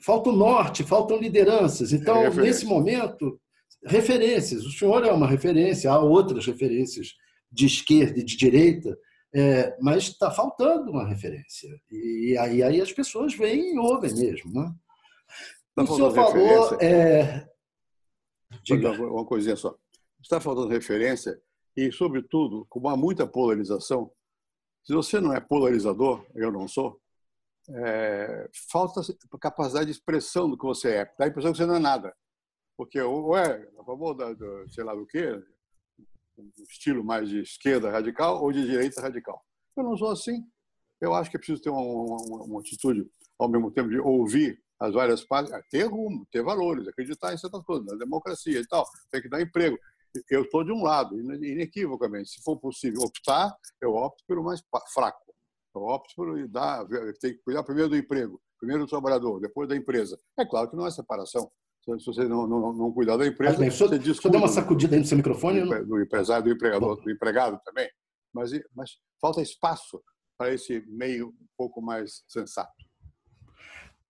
falta o norte, faltam lideranças. Então, é nesse momento, referências. O senhor é uma referência, há outras referências de esquerda e de direita, é, mas está faltando uma referência. E aí, aí as pessoas vêm e ouvem mesmo. Né? Tá o senhor falou. É... Diga. Uma coisinha só. Está faltando referência e, sobretudo, como há muita polarização, se você não é polarizador, eu não sou, é, falta capacidade de expressão do que você é. Dá a impressão que você não é nada. Porque ou é a favor da, sei lá do quê, estilo mais de esquerda radical ou de direita radical. Eu não sou assim. Eu acho que é preciso ter uma, uma, uma atitude, ao mesmo tempo, de ouvir as várias partes, ter rumo, ter valores, acreditar em certas coisas, na democracia e tal, tem que dar emprego eu estou de um lado, inequivocamente. Se for possível optar, eu opto pelo mais fraco. Eu opto por dar, tem que cuidar primeiro do emprego, primeiro do trabalhador, depois da empresa. É claro que não é separação. Se você não, não, não cuidar da empresa, bem, você discute. Só uma sacudida aí no seu microfone. Do, do empresário, do empregador, do empregado também. Mas, mas falta espaço para esse meio um pouco mais sensato.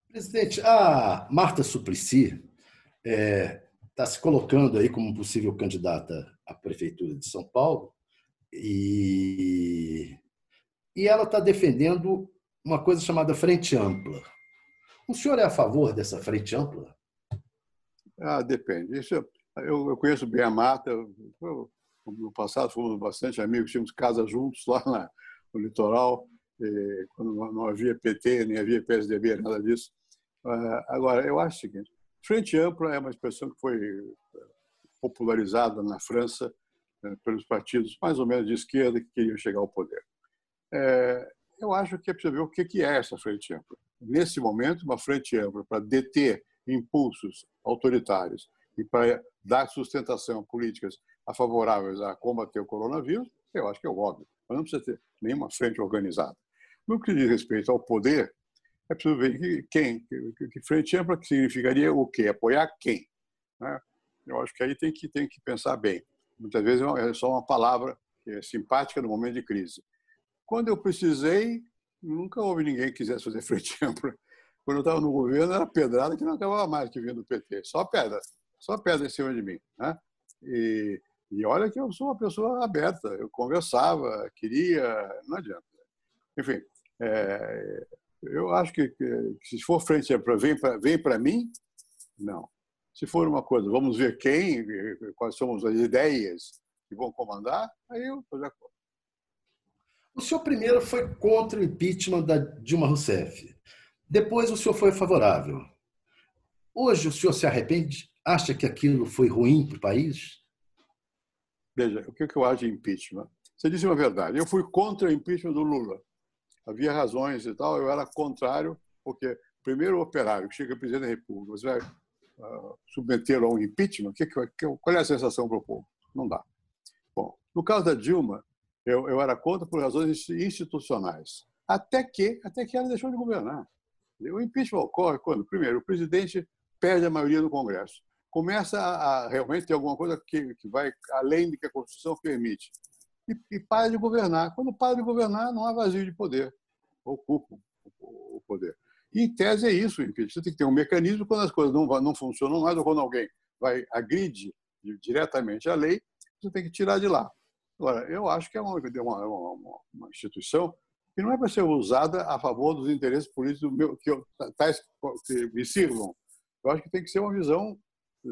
Presidente, a Marta Suplicy é, está se colocando aí como possível candidata à prefeitura de São Paulo e, e ela está defendendo uma coisa chamada frente ampla. O senhor é a favor dessa frente ampla? Ah, depende. Isso, eu, eu conheço bem a Marta. Eu, no passado fomos bastante amigos, tínhamos casa juntos lá na, no litoral, quando não havia PT, nem havia PSDB, nada disso. Ah, agora, eu acho o seguinte: Frente ampla é uma expressão que foi eh, popularizada na França eh, pelos partidos mais ou menos de esquerda que queriam chegar ao poder. É, eu acho que é preciso ver o que é essa frente ampla. Nesse momento, uma frente ampla para deter impulsos autoritários e para dar sustentação a políticas favoráveis a combater o coronavírus, eu acho que é óbvio. Mas não precisa ter, nenhuma frente organizada. No que diz respeito ao poder, é preciso ver que, quem, que, que frente ampla significaria o quê? Apoiar quem? Né? Eu acho que aí tem que, tem que pensar bem. Muitas vezes é, é só uma palavra é simpática no momento de crise. Quando eu precisei, nunca houve ninguém que quisesse fazer frente ampla. Quando eu estava no governo, era pedrada que não acabava mais que vinha do PT. Só pedra. Só pedra em cima de mim. Né? E, e olha que eu sou uma pessoa aberta. Eu conversava, queria... Não adianta. Enfim, é, eu acho que, que, se for frente ampla, vem para vem mim, não. Se for uma coisa, vamos ver quem, quais são as ideias que vão comandar, aí eu estou de acordo. O senhor primeiro foi contra o impeachment da Dilma Rousseff. Depois o senhor foi favorável. Hoje o senhor se arrepende? Acha que aquilo foi ruim para o país? Veja, o que eu acho de impeachment? Você disse uma verdade. Eu fui contra o impeachment do Lula. Havia razões e tal, eu era contrário, porque primeiro o operário que chega presidente da República, você vai uh, submetê-lo a um impeachment, que, que, qual é a sensação para o povo? Não dá. Bom, no caso da Dilma, eu, eu era contra por razões institucionais. Até que, até que ela deixou de governar. O impeachment ocorre quando, primeiro, o presidente perde a maioria do Congresso. Começa a, a realmente ter alguma coisa que, que vai além do que a Constituição permite. E, e para de governar. Quando para de governar, não há vazio de poder. Ocupa o, poder. E, em tese, é isso. Você tem que ter um mecanismo quando as coisas não, não funcionam mais ou quando alguém vai agride diretamente a lei, você tem que tirar de lá. Agora, eu acho que é uma, uma, uma, uma instituição que não é para ser usada a favor dos interesses políticos meu, que, eu, tais, que me sirvam. Eu acho que tem que ser uma visão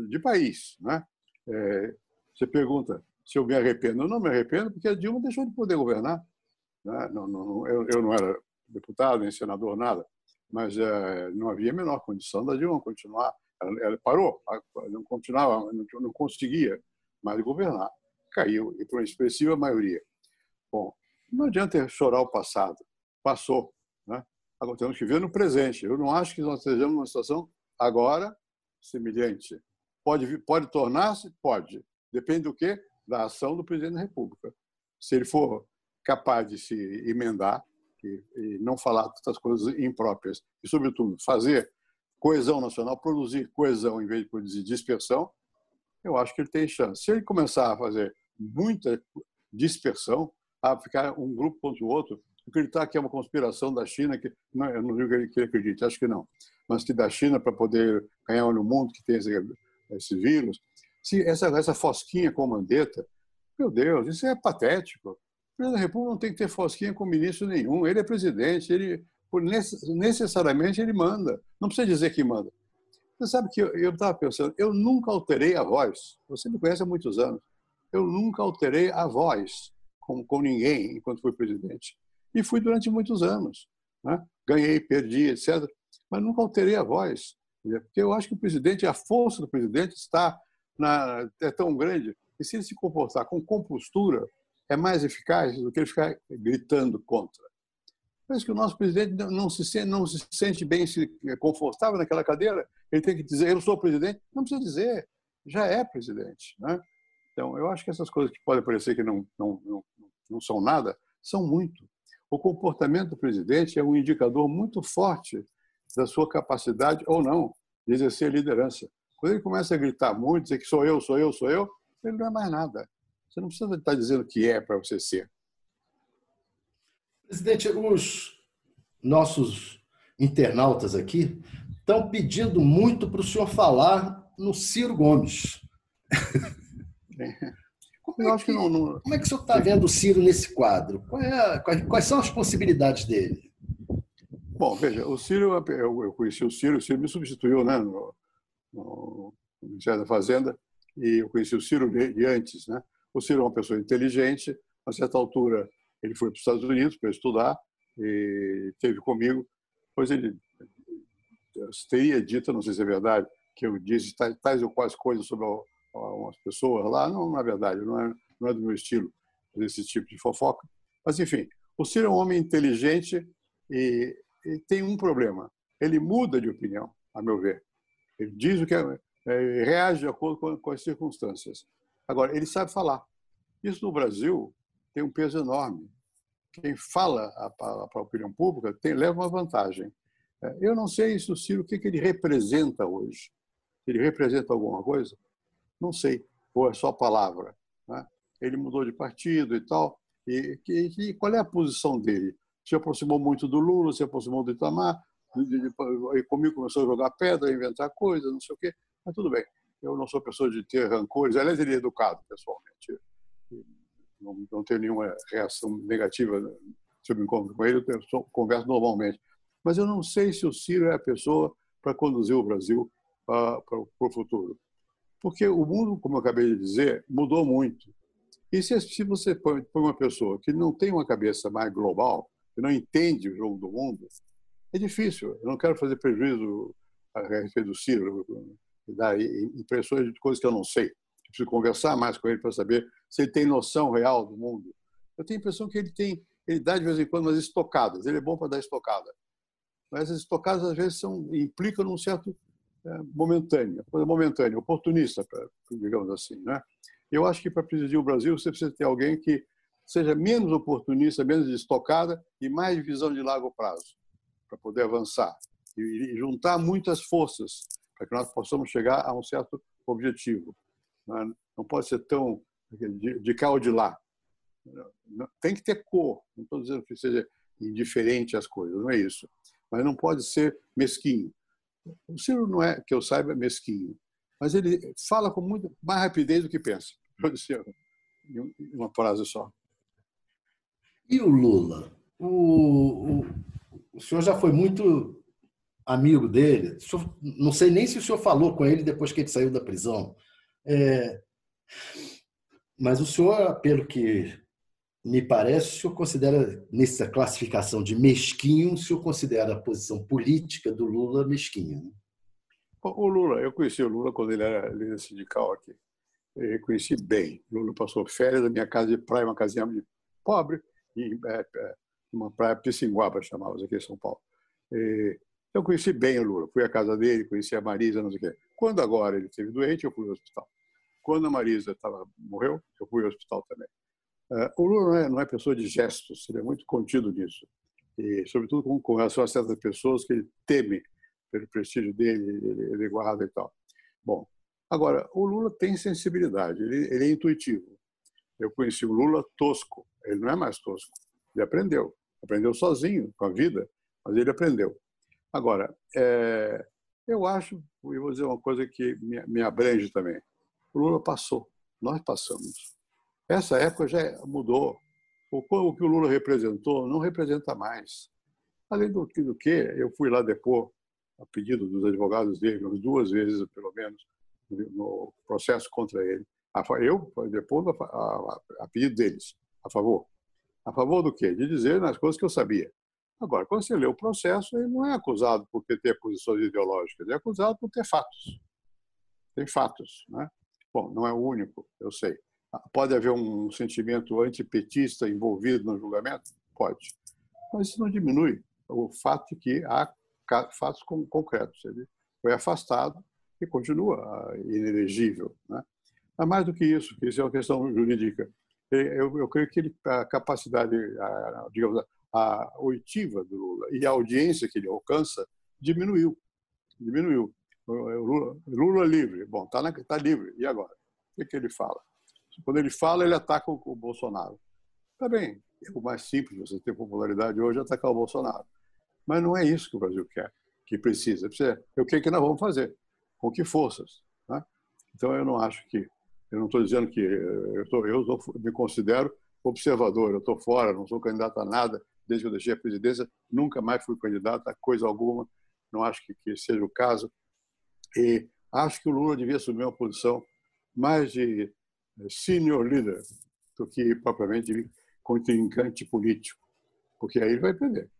de país. Né? É, você pergunta se eu me arrependo. Eu não me arrependo porque a Dilma deixou de poder governar. Né? Não, não, eu, eu, não era deputado, nem senador, nada. Mas é, não havia a menor condição da Dilma continuar. Ela, ela parou, não continuava, não, não conseguia mais governar. Caiu, e por uma expressiva maioria. Bom, não adianta chorar o passado. Passou. Né? Agora temos que ver no presente. Eu não acho que nós estejamos numa situação agora semelhante. Pode, pode tornar-se? Pode. Depende do quê? Da ação do presidente da República. Se ele for capaz de se emendar e, e não falar tantas coisas impróprias e, sobretudo, fazer coesão nacional, produzir coesão em vez de produzir dispersão, eu acho que ele tem chance. Se ele começar a fazer muita dispersão, a ficar um grupo contra o outro, acreditar que é uma conspiração da China, que não, eu não digo que ele acredite, acho que não, mas que da China para poder ganhar no mundo que tem esse, esse vírus, se essa, essa fosquinha com mandeta, meu Deus, isso é patético. O presidente da República não tem que ter fosquinha com ministro nenhum, ele é presidente, ele necessariamente ele manda, não precisa dizer que manda. Você sabe que eu estava pensando, eu nunca alterei a voz, você me conhece há muitos anos, eu nunca alterei a voz com, com ninguém enquanto fui presidente. E fui durante muitos anos. Né? Ganhei, perdi, etc. Mas nunca alterei a voz. Porque eu acho que o presidente, a força do presidente está na, é tão grande que se ele se comportar com compostura, é mais eficaz do que ele ficar gritando contra. Parece que o nosso presidente não se, sente, não se sente bem se confortável naquela cadeira. Ele tem que dizer, eu sou presidente. Não precisa dizer, já é presidente. Né? Então, eu acho que essas coisas que podem parecer que não, não, não, não são nada, são muito. O comportamento do presidente é um indicador muito forte da sua capacidade ou não de exercer liderança. Quando ele começa a gritar muito, dizer que sou eu, sou eu, sou eu, ele não é mais nada. Você não precisa estar dizendo que é para você ser. Presidente, os nossos internautas aqui estão pedindo muito para o senhor falar no Ciro Gomes. Como é, que, não, não... como é que o senhor está vendo o Ciro nesse quadro? É, quais, quais, são as possibilidades dele? Bom, veja, o Ciro, eu, eu conheci o Ciro, o Ciro me substituiu né, no, no Ministério da Fazenda, e eu conheci o Ciro de, de antes. Né? O Ciro é uma pessoa inteligente, a certa altura ele foi para os Estados Unidos para estudar, e esteve comigo, pois ele teria dito, não sei se é verdade, que eu disse tais, tais ou quais coisas sobre umas pessoas lá, não, na verdade, não é, não é do meu estilo esse tipo de fofoca. Mas, enfim, o Ciro é um homem inteligente e, e, tem um problema. Ele muda de opinião, a meu ver. Ele diz o que é, é, reage de acordo com, com as circunstâncias. Agora, ele sabe falar. Isso no Brasil tem um peso enorme. quem fala para a opinião pública tem, leva uma vantagem. É, eu não sei se o Ciro, o que, que ele representa hoje. Ele representa alguma coisa? Não sei. Ou é só palavra. Né? Ele mudou de partido e tal. E, e, qual é a posição dele? Se aproximou muito do Lula, se aproximou do Itamar, e comigo começou a jogar pedra, inventar coisas, não sei o quê. Mas tudo bem. Eu não sou pessoa de ter rancores. Aliás, ele é educado, pessoalmente. Não, não tenho nenhuma reação negativa se eu me encontro com ele, eu converso normalmente. Mas eu não sei se o Ciro é a pessoa para conduzir o Brasil para, para o futuro. Porque o mundo, como eu acabei de dizer, mudou muito. E se, você põe, uma pessoa que não tem uma cabeça mais global, que não entende o jogo do mundo, é difícil. Eu não quero fazer prejuízo a respeito do Ciro, dar impressões de coisas que eu não sei. Eu preciso conversar mais com ele para saber se ele tem noção real do mundo. Eu tenho a impressão que ele tem, ele dá de vez em quando umas estocadas. Ele é bom para dar estocada. Mas essas estocadas às vezes são implicam num certo é, momentâneo, coisa momentânea, oportunista, digamos assim, né? Eu acho que para presidir o Brasil você precisa ter alguém que seja menos oportunista, menos estocada e mais visão de longo prazo, para poder avançar e juntar muitas forças para que nós possamos chegar a um certo objetivo. Não pode ser tão de cá ou de lá. Tem que ter cor. Não estou dizendo que seja indiferente às coisas, não é isso. Mas não pode ser mesquinho. O Ciro não é, que eu saiba, mesquinho. Mas ele fala com muito mais rapidez do que pensa pode ser uma frase só. E o Lula? O, o, o senhor já foi muito amigo dele. Senhor, não sei nem se o senhor falou com ele depois que ele saiu da prisão. É, mas o senhor, pelo que me parece, o senhor considera, nessa classificação de mesquinho, o senhor considera a posição política do Lula mesquinha? Né? O Lula, eu conheci o Lula quando ele era líder sindical aqui eu reconheci bem. Lula passou férias na minha casa de praia, uma casinha pobre, em é, é, uma praia Pissinguaba, chamava aqui em São Paulo. Eu conheci bem o Lula. Fui à casa dele, conheci a Marisa, não sei o quê. Quando agora ele esteve doente, eu fui ao hospital. Quando a Marisa tava, morreu, eu fui ao hospital também. Uh, o Lula não é, não é, pessoa de gestos, ele é muito contido nisso. E, sobretudo, com, com relação a certas pessoas que ele teme pelo prestígio dele, ele, ele guarda e tal. Bom, Agora, o Lula tem sensibilidade, ele, ele é intuitivo. Eu conheci o Lula tosco, ele não é mais tosco, ele aprendeu. Aprendeu sozinho, com a vida, mas ele aprendeu. Agora, é, eu acho, e vou dizer uma coisa que me, me abrange também: o Lula passou, nós passamos. Essa época já mudou. O, que o Lula representou não representa mais. Além do que, do que eu fui lá depor, a pedido dos advogados dele, umas duas vezes pelo menos, no processo contra ele. Eu, depois, a, a, a pedido deles, a favor. A favor do quê? De dizer nas coisas que eu sabia. Agora, quando você lê o processo, ele não é acusado por ter posições ideológicas, ele é acusado por ter fatos. Tem fatos. Né? Bom, não é o único, eu sei. Pode haver um sentimento antipetista envolvido no julgamento? Pode. Mas isso não diminui o fato de que há fatos concretos. Ele foi afastado que continua inelegível. Né? Mas mais do que isso, isso é uma questão jurídica, eu, eu creio que ele, a capacidade, a, digamos, a oitiva do Lula e a audiência que ele alcança diminuiu. Diminuiu. Lula, Lula livre. Bom, está tá livre. E agora? O que, que ele fala? Quando ele fala, ele ataca o, Bolsonaro. Está bem. É o mais simples, você ter popularidade hoje, é atacar o Bolsonaro. Mas não é isso que o Brasil quer, que precisa. precisa o que, que nós vamos fazer? com que forças. Né? Então, eu não acho que. Eu não estou dizendo que. Eu, tô, eu tô, me considero observador, eu estou fora, não sou candidato a nada, desde que eu deixei a presidência, nunca mais fui candidato a coisa alguma, não acho que, que seja o caso. E acho que o Lula devia assumir uma posição mais de senior leader do que propriamente contrincante político, porque aí ele vai perder.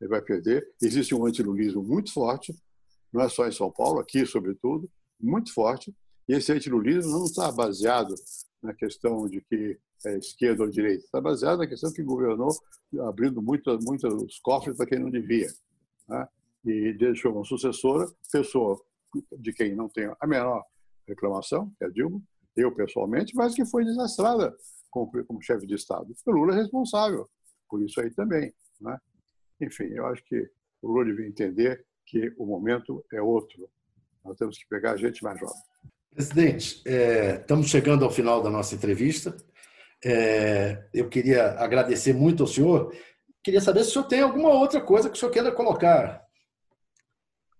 Ele vai perder. Existe um antilulismo muito forte, não é só em São Paulo, aqui sobretudo, muito forte. E esse antilulismo não está baseado na questão de que é esquerda ou direita, está baseado na questão que governou abrindo muitos muitos cofres para quem não devia. Né? E deixou uma sucessora, pessoa de quem não tem a menor reclamação, que é a Dilma, eu pessoalmente, mas que foi desastrada como, como chefe de Estado. O Lula é responsável. por isso aí também. Né? Enfim, eu acho que o Lula devia entender que o momento é outro. Nós temos que pegar a gente mais jovem. Presidente, é, estamos chegando ao final da nossa entrevista. É, eu queria agradecer muito ao senhor. Queria saber se o senhor tem alguma outra coisa que o senhor queira colocar.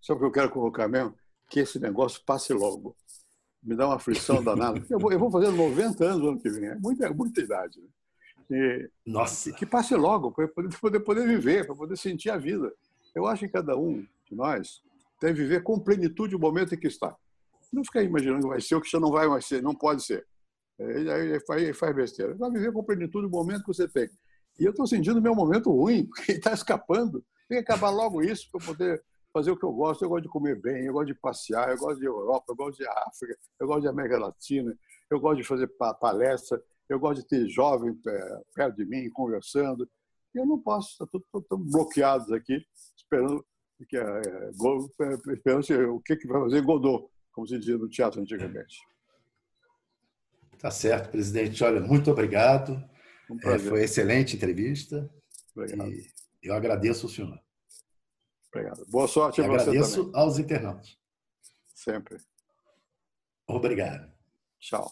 Só que eu quero colocar mesmo que esse negócio passe logo. Me dá uma aflição danada. Eu vou, eu vou fazer 90 anos no ano que vem. É muita, é muita idade. Né? E, Nossa. que passe logo, para poder, poder, poder viver, para poder sentir a vida. Eu acho que cada um de nós deve viver com plenitude o momento em que está. Não ficar imaginando que vai ser o que já não vai mais ser, não pode ser. Aí, aí faz, faz besteira. Vai viver com plenitude o momento que você tem. E eu estou sentindo meu momento ruim, porque está escapando. Tem que acabar logo isso para poder fazer o que eu gosto. Eu gosto de comer bem, eu gosto de passear, eu gosto de Europa, eu gosto de África, eu gosto de América Latina, eu gosto de fazer palestra, eu gosto de ter jovem perto de mim, conversando. E eu não posso, estamos bloqueados aqui, esperando que é, é, esperando o que, que vai fazer Godot, como se dizia no teatro antigamente. Tá certo, presidente. Olha, muito obrigado. Um é, foi excelente entrevista. Obrigado. E eu agradeço o senhor. Obrigado. Boa sorte a você Agradeço aos internautas. Sempre. Obrigado. Tchau.